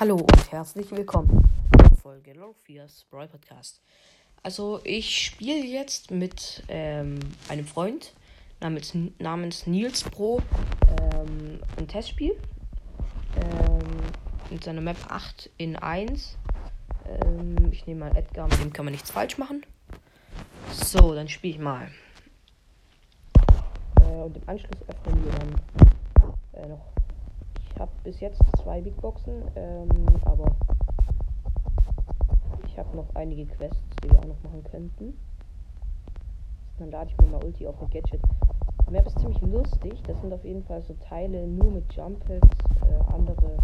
Hallo und herzlich willkommen zur Folge Lorfias Brawl Podcast. Also ich spiele jetzt mit ähm, einem Freund namens, namens Nils Pro ähm, ein Testspiel ähm, mit seiner Map 8 in 1. Ähm, ich nehme mal Edgar, mit dem kann man nichts falsch machen. So, dann spiele ich mal. Äh, und im Anschluss öffnen wir dann äh, noch ich habe bis jetzt zwei Big Boxen, ähm, aber ich habe noch einige Quests, die wir auch noch machen könnten. Dann lade ich mir mal Ulti auf ein Gadget. Map ist ziemlich lustig. Das sind auf jeden Fall so Teile nur mit Jumpets, äh, andere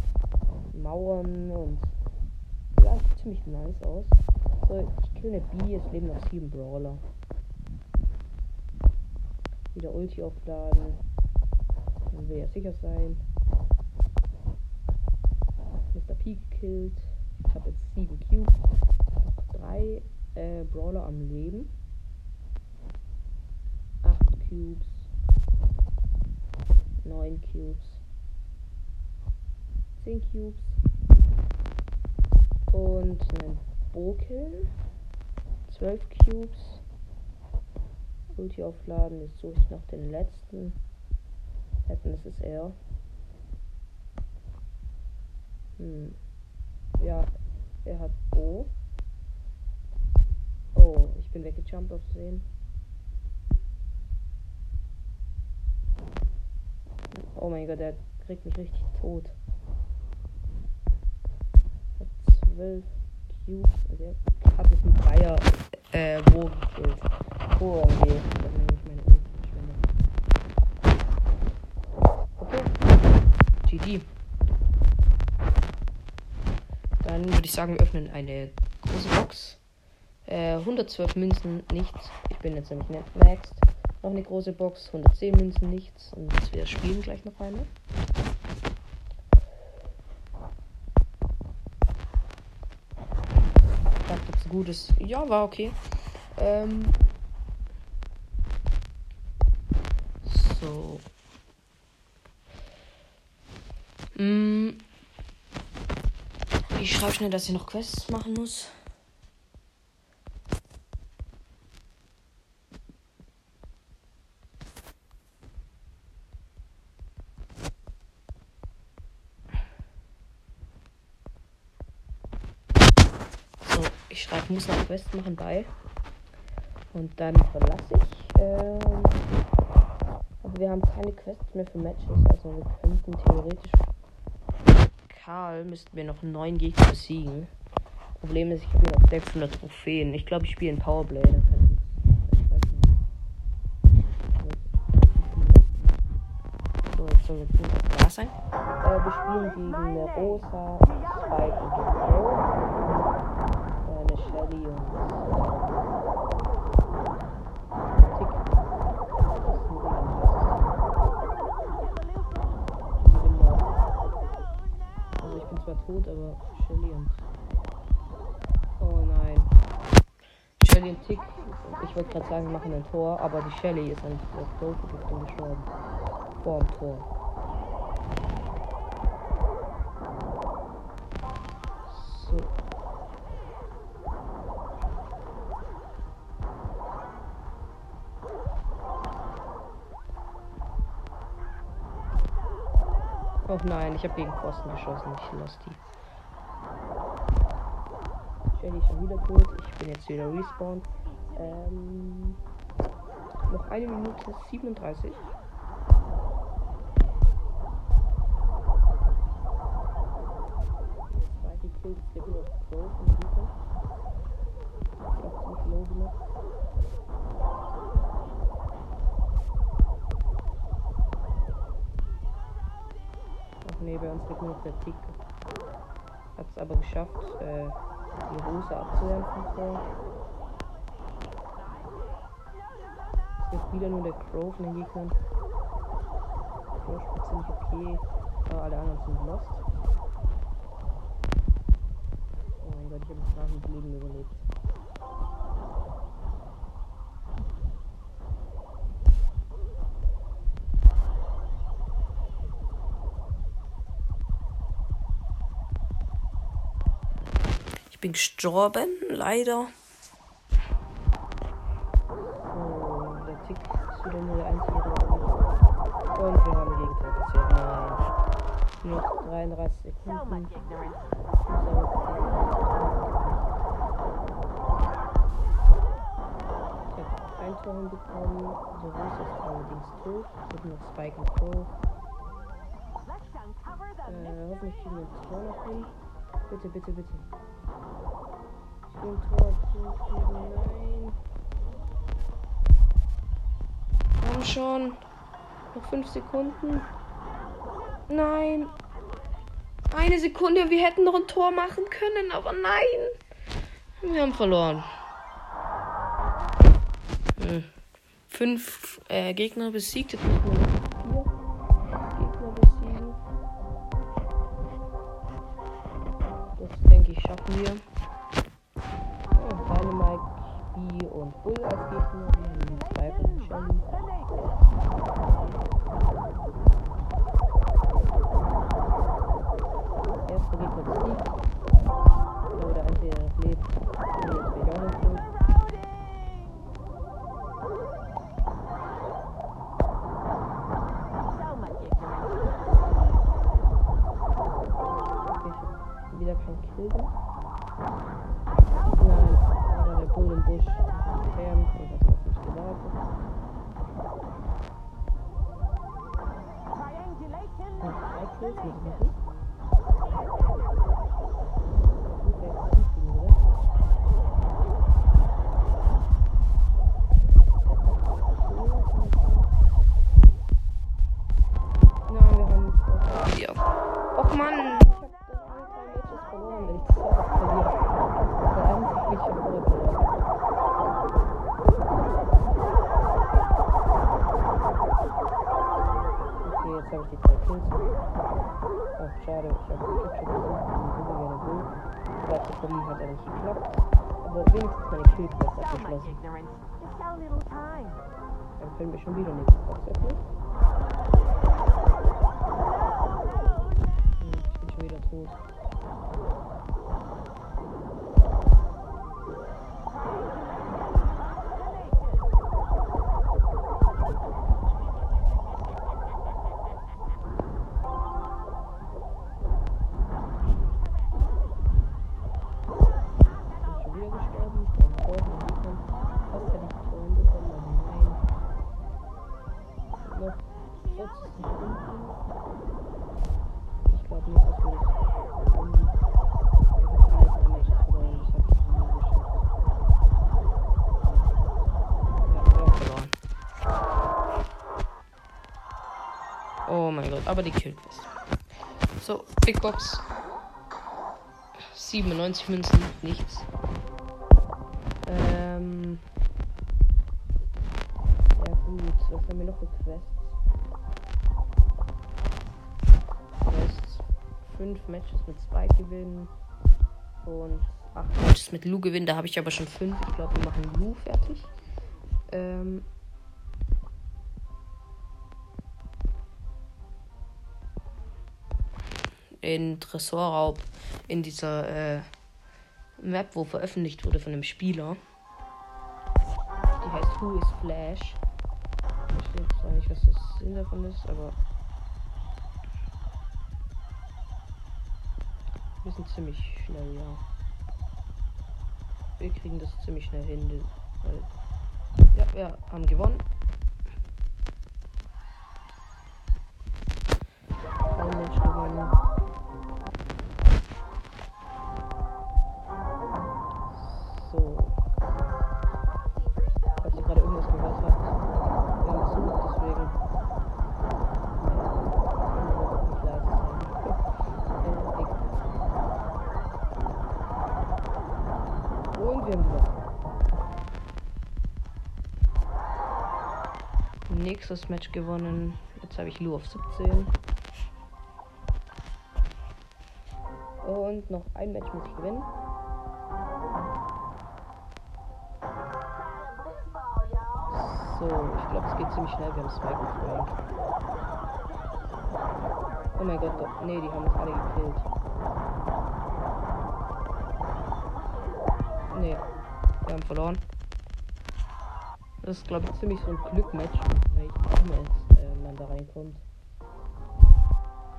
Mauern und ja, sieht ziemlich nice aus. So, ich kill eine B, es leben noch sieben Brawler. Wieder Ulti aufladen. Dann will ja sicher sein. Gekillt. Ich habe jetzt 7 Cubes. 3 äh, Brawler am Leben. 8 Cubes. 9 Cubes. 10 Cubes. Und einen Bokill. 12 Cubes. Ulti aufladen. Jetzt suche ich noch den letzten. Das ist er. Hm. Ja, er hat O. Oh, ich bin weggejumpt auf sehen. Oh mein Gott, der kriegt mich richtig tot. Hat zwölf Cubes. Also er hat mit einem Dreier äh, wo gekillt. Oh, okay. Das ist nämlich meine Okay. GG. Dann würde ich sagen, wir öffnen eine große Box. Äh, 112 Münzen, nichts. Ich bin jetzt nämlich nicht maxed. Noch eine große Box, 110 Münzen, nichts. Und wir spielen gleich noch eine. Gutes. Ja, war okay. Ähm. So. Mm. Schreibe schnell, dass ich noch Quests machen muss. So, ich schreibe, muss noch Quests machen bei. Und dann verlasse ich. Ähm, aber wir haben keine Quests mehr für Matches. Also wir könnten theoretisch Karl müssten wir noch neun Gegner besiegen. Problem ist, ich habe noch 600 Trophäen. Ich glaube, ich spiele in Powerblade. Da sein. Äh, wir spielen gegen Rosa, Spike und Joe. Ich wollte gerade sagen, machen ein Tor, aber die Shelly ist an der Goldvergiftung gestorben. Vor dem Tor. So. Oh nein, ich habe gegen Pfosten geschossen. Ich lasse die. Shelly ist schon wieder tot. Ich bin jetzt wieder respawned. Ähm, noch eine Minute 37. Zweite Kill, jetzt gibt noch Pro von der Lupe. Ich hab ziemlich low gemacht. Ach nee, bei uns liegt nur noch der Tick. Hat es aber geschafft, äh, die Rose abzuwerfen. Ist wieder nur der Crow von den Gegnern. Crow spielt ziemlich okay, aber alle anderen sind lost. Oh mein Gott, ich habe jetzt nach dem Leben überlebt. bin gestorben, leider. Sekunden. Ich habe ein Tor hinbekommen. So ist allerdings tot. Es wird noch Spike und Pro. Äh, hoffentlich kriegen wir ein Tor noch hin. Bitte, bitte, bitte. Ich will ein Tor kriegen. Nein. Komm schon. Noch fünf Sekunden. Nein. Eine Sekunde. Wir hätten noch ein Tor machen können, aber nein. Wir haben verloren. Hm. Fünf äh, Gegner besiegt. Jetzt müssen wir noch vier Gegner besiegen. Das denke ich schaffen wir. Oh, Dynamite, B und Bull als Gegner. Thank you. Platz bekommen hat er nicht geklappt. Aber wenigstens meine Killquest abgeschlossen. Dann können wir schon wieder nächste Box öffnen. Hm, Ich bin schon wieder tot. Ich glaube nicht, dass wir das verloren. Oh mein Gott, aber die Killquest. So, Big Box. 97 Münzen, nichts. Ähm. Ja gut, was haben wir noch für? Quests. Fünf Matches mit zwei gewinnen. Und acht Matches mit Lou gewinnen, da habe ich aber schon fünf. Ich glaube, wir machen Lou fertig. Ähm. In Tresorraub in dieser äh, Map, wo veröffentlicht wurde von einem Spieler. Die heißt Who is Flash. Ich verstehe zwar nicht, was das Sinn davon ist, aber. Wir sind ziemlich schnell, ja. Wir kriegen das ziemlich schnell hin. Weil ja, wir haben gewonnen. Nächstes Match gewonnen. Jetzt habe ich Lou auf 17. Und noch ein Match muss ich gewinnen. So, ich glaube, es geht ziemlich schnell. Wir haben Spike und Frank. Oh mein Gott, doch. Nee, die haben uns alle gekillt. haben verloren. Das ist, glaube ich, ziemlich so ein Glückmatch, jetzt äh, man da reinkommt.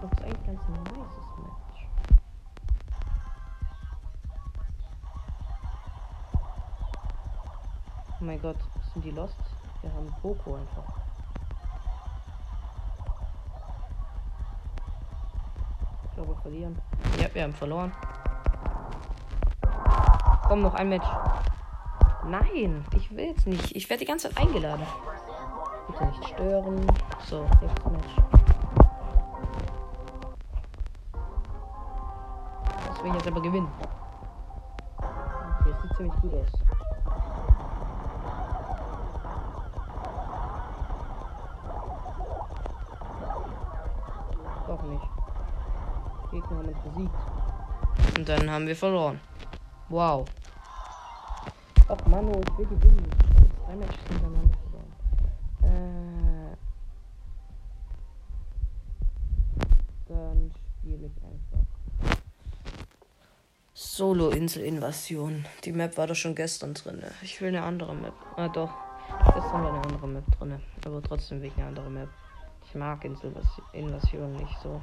Das ist eigentlich ganz ein nices Match. Oh mein Gott, sind die lost? Wir haben Poco einfach. Ich glaube, wir verlieren. Ja, wir haben verloren. Komm, noch ein Match. Nein, ich will jetzt nicht. Ich werde die ganze Zeit eingeladen. Bitte nicht stören. So, nächstes Match. Das will ich jetzt aber gewinnen. Okay, das sieht ziemlich gut aus. Doch nicht. Die Gegner haben uns besiegt. Und dann haben wir verloren. Wow. Manu, ich will gewinnen. Zwei Matches hintereinander verloren. Äh, dann spiele ich einfach. Solo-Insel-Invasion. Die Map war doch schon gestern drin. Ich will eine andere Map. Ah, doch. Gestern war eine andere Map drin. Aber trotzdem will ich eine andere Map. Ich mag Insel-Invasion nicht so.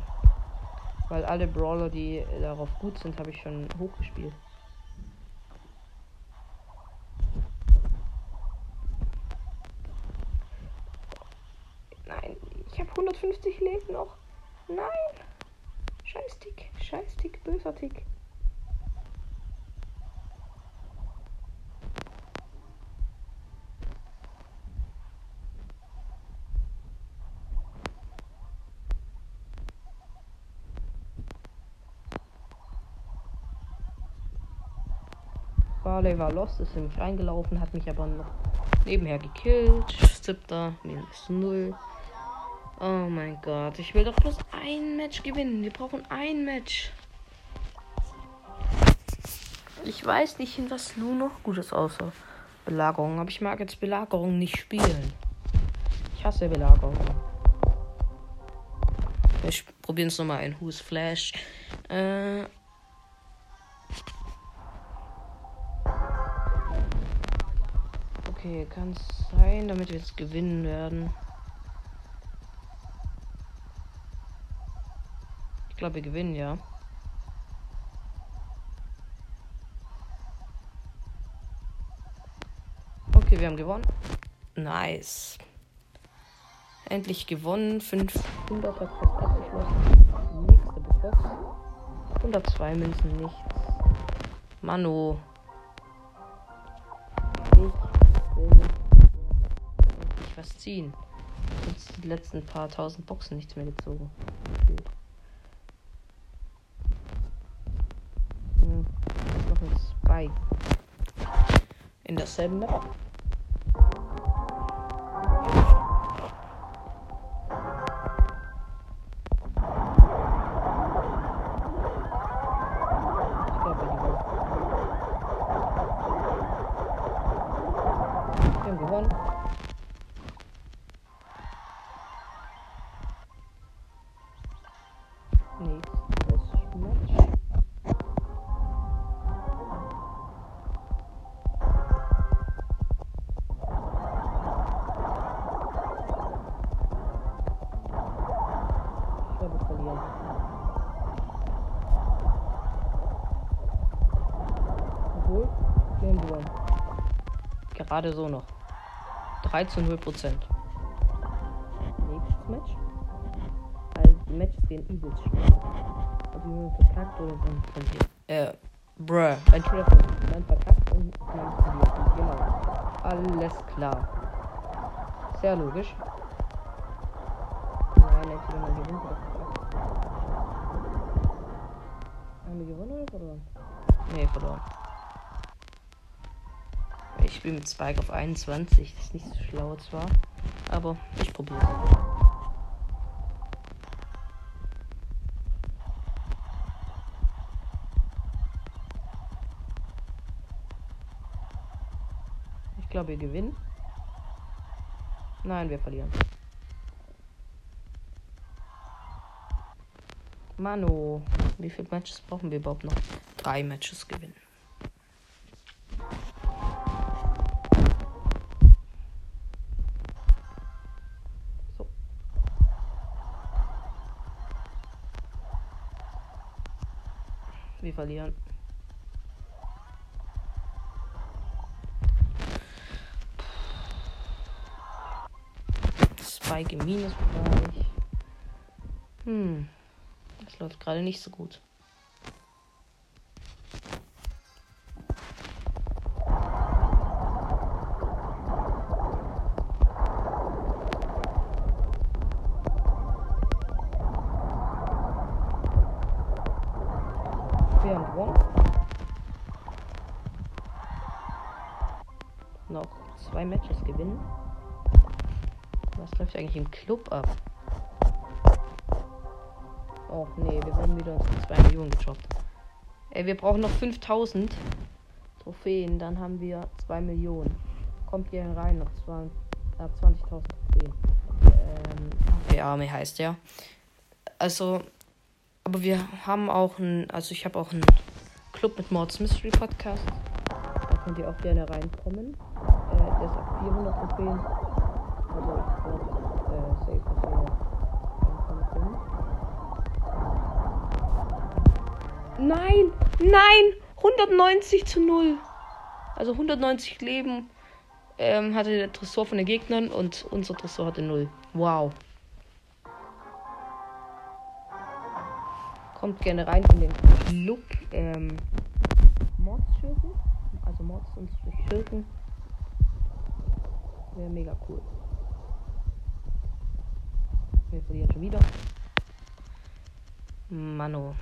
Weil alle Brawler, die darauf gut sind, habe ich schon hochgespielt. Nein, ich habe 150 Leben noch. Nein. Scheiß Tick, scheiß Tick, böser Tick. Barley war lost, ist nämlich reingelaufen, hat mich aber noch nebenher gekillt. Siebter, minus null. Oh mein Gott, ich will doch bloß ein Match gewinnen. Wir brauchen ein Match. Ich weiß nicht, in was nur noch Gutes außer Belagerung. Aber ich mag jetzt Belagerung nicht spielen. Ich hasse Belagerung. Wir probieren es nochmal ein Who's Flash. Äh. Okay, kann es sein, damit wir jetzt gewinnen werden. Glaube, wir gewinnen, ja. Okay, wir haben gewonnen. Nice. Endlich gewonnen. 500 hat fast abgeschlossen. Nächste Box. 102 Münzen, nichts. Mano. Ich will endlich was ziehen. Sonst die letzten paar tausend Boxen nichts mehr gezogen. Gefühlt. Hm, ist noch ein Spike. In derselben Gerade so noch. 3 zu 0 Prozent. Nächstes Match. Also die Matches gehen übelst schnell. Ob jemand verkackt oder dann verliert. Äh, bruh. Entweder man verkackt und man verliert. Genau. Alles klar. Sehr logisch. Nein, entweder man gewinnt oder verkackt. Haben wir gewonnen oder verloren? Nee, verloren. Ich spiele mit Spike auf 21. Das ist nicht so schlau zwar. Aber ich probiere Ich glaube, wir gewinnen. Nein, wir verlieren. Mano, wie viele Matches brauchen wir überhaupt noch? Drei Matches gewinnen. Wir verlieren. Spike im Minusbereich. Hm. Das läuft gerade nicht so gut. Was läuft eigentlich im Club ab? Oh nee, wir wurden wieder uns 2 Millionen gejobbt. Ey, wir brauchen noch 5000 Trophäen, dann haben wir 2 Millionen. Kommt hier rein, noch 20.000 Trophäen. Ähm, ja, Army heißt der. Also, aber wir haben auch ein, also ich habe auch einen Club mit Mords Mystery Podcast. Da könnt ihr auch gerne reinkommen. Äh, der ist ab 400 Trophäen. Nein! Nein! 190 zu 0. Also 190 Leben ähm, hatte der Tresor von den Gegnern und unser Tresor hatte 0. Wow. Kommt gerne rein in den Club ähm, Mordsschurken. Also Mords und Schurken. Wäre mega cool. Wir verlieren schon wieder. Mano.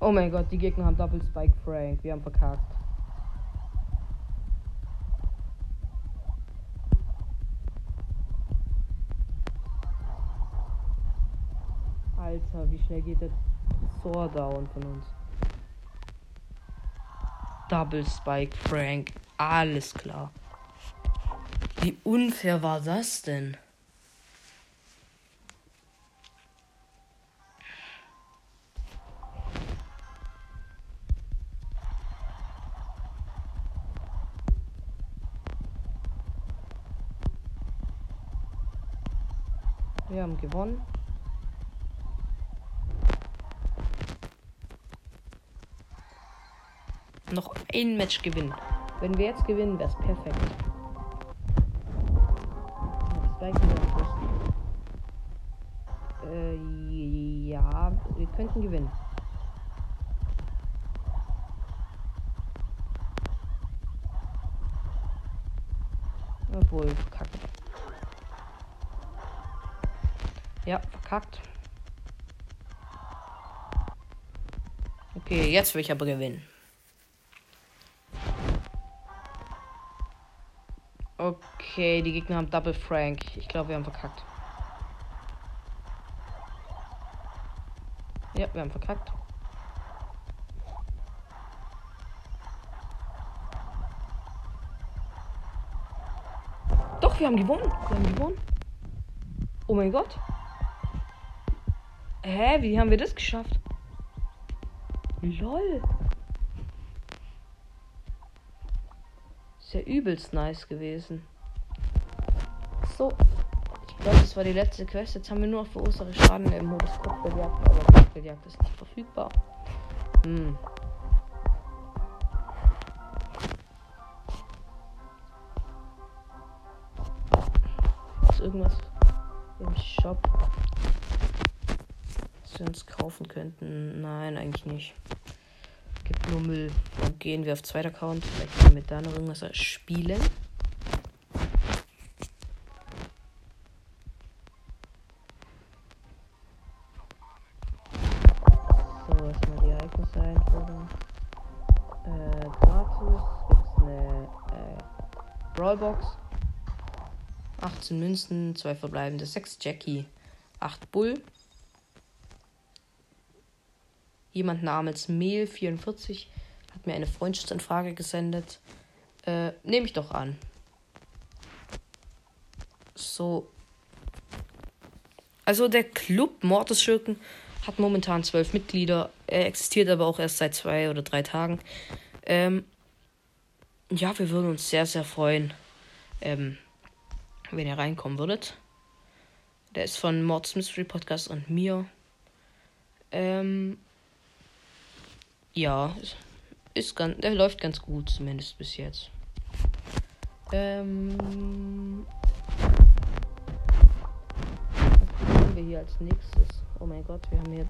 Oh mein Gott, die Gegner haben Double Spike Frank. Wir haben verkackt. Alter, wie schnell geht der Sword down von uns? Double Spike Frank. Alles klar. Wie unfair war das denn? Wir haben gewonnen. Noch ein Match gewinnen. Wenn wir jetzt gewinnen, wäre es perfekt. Äh, ja, wir könnten gewinnen. Obwohl, verkackt. Ja, verkackt. Okay, jetzt will ich aber gewinnen. Okay, die Gegner haben Double Frank. Ich glaube, wir haben verkackt. Ja, wir haben verkackt. Doch, wir haben gewonnen. Wir haben gewonnen. Oh mein Gott. Hä, wie haben wir das geschafft? Lol. Ist ja übelst nice gewesen. So. Ich glaube, das war die letzte Quest. Jetzt haben wir nur noch verursache Schaden im Modus Kopfgeldjagd. Aber Kopfgeldjagd ist nicht verfügbar. Hm. Ist irgendwas im Shop, was wir uns kaufen könnten? Nein, eigentlich nicht. Gibt nur Müll. Dann gehen wir auf zweiter Account. Vielleicht können wir da noch irgendwas spielen. Brawlbox. 18 Münzen, 2 verbleibende, 6 Jackie, 8 Bull. Jemand namens Mehl44 hat mir eine Freundschaftsanfrage gesendet. Äh, nehme ich doch an. So. Also der Club Mortis Schurken hat momentan zwölf Mitglieder. Er existiert aber auch erst seit zwei oder drei Tagen. Ähm, ja, wir würden uns sehr, sehr freuen, ähm, wenn ihr reinkommen würdet. Der ist von Mords Mystery Podcast und mir. Ähm, ja, ist ganz, der läuft ganz gut, zumindest bis jetzt. Ähm, was haben wir hier als nächstes? Oh mein Gott, wir haben hier.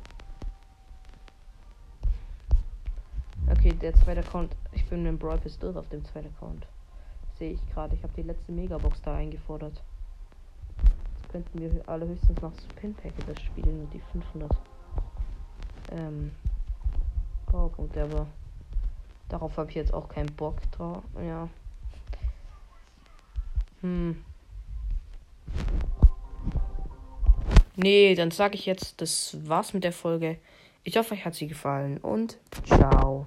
Okay, der zweite Account. Ich bin mit Brawl Pistols auf dem zweiten Account. Sehe ich gerade. Ich habe die letzte Megabox da eingefordert. Jetzt könnten wir alle höchstens noch Spin Packages spielen und die 500 ähm, Powerpunkte, aber darauf habe ich jetzt auch keinen Bock drauf. Ja. Hm. Nee, dann sage ich jetzt, das war's mit der Folge. Ich hoffe, euch hat sie gefallen und ciao.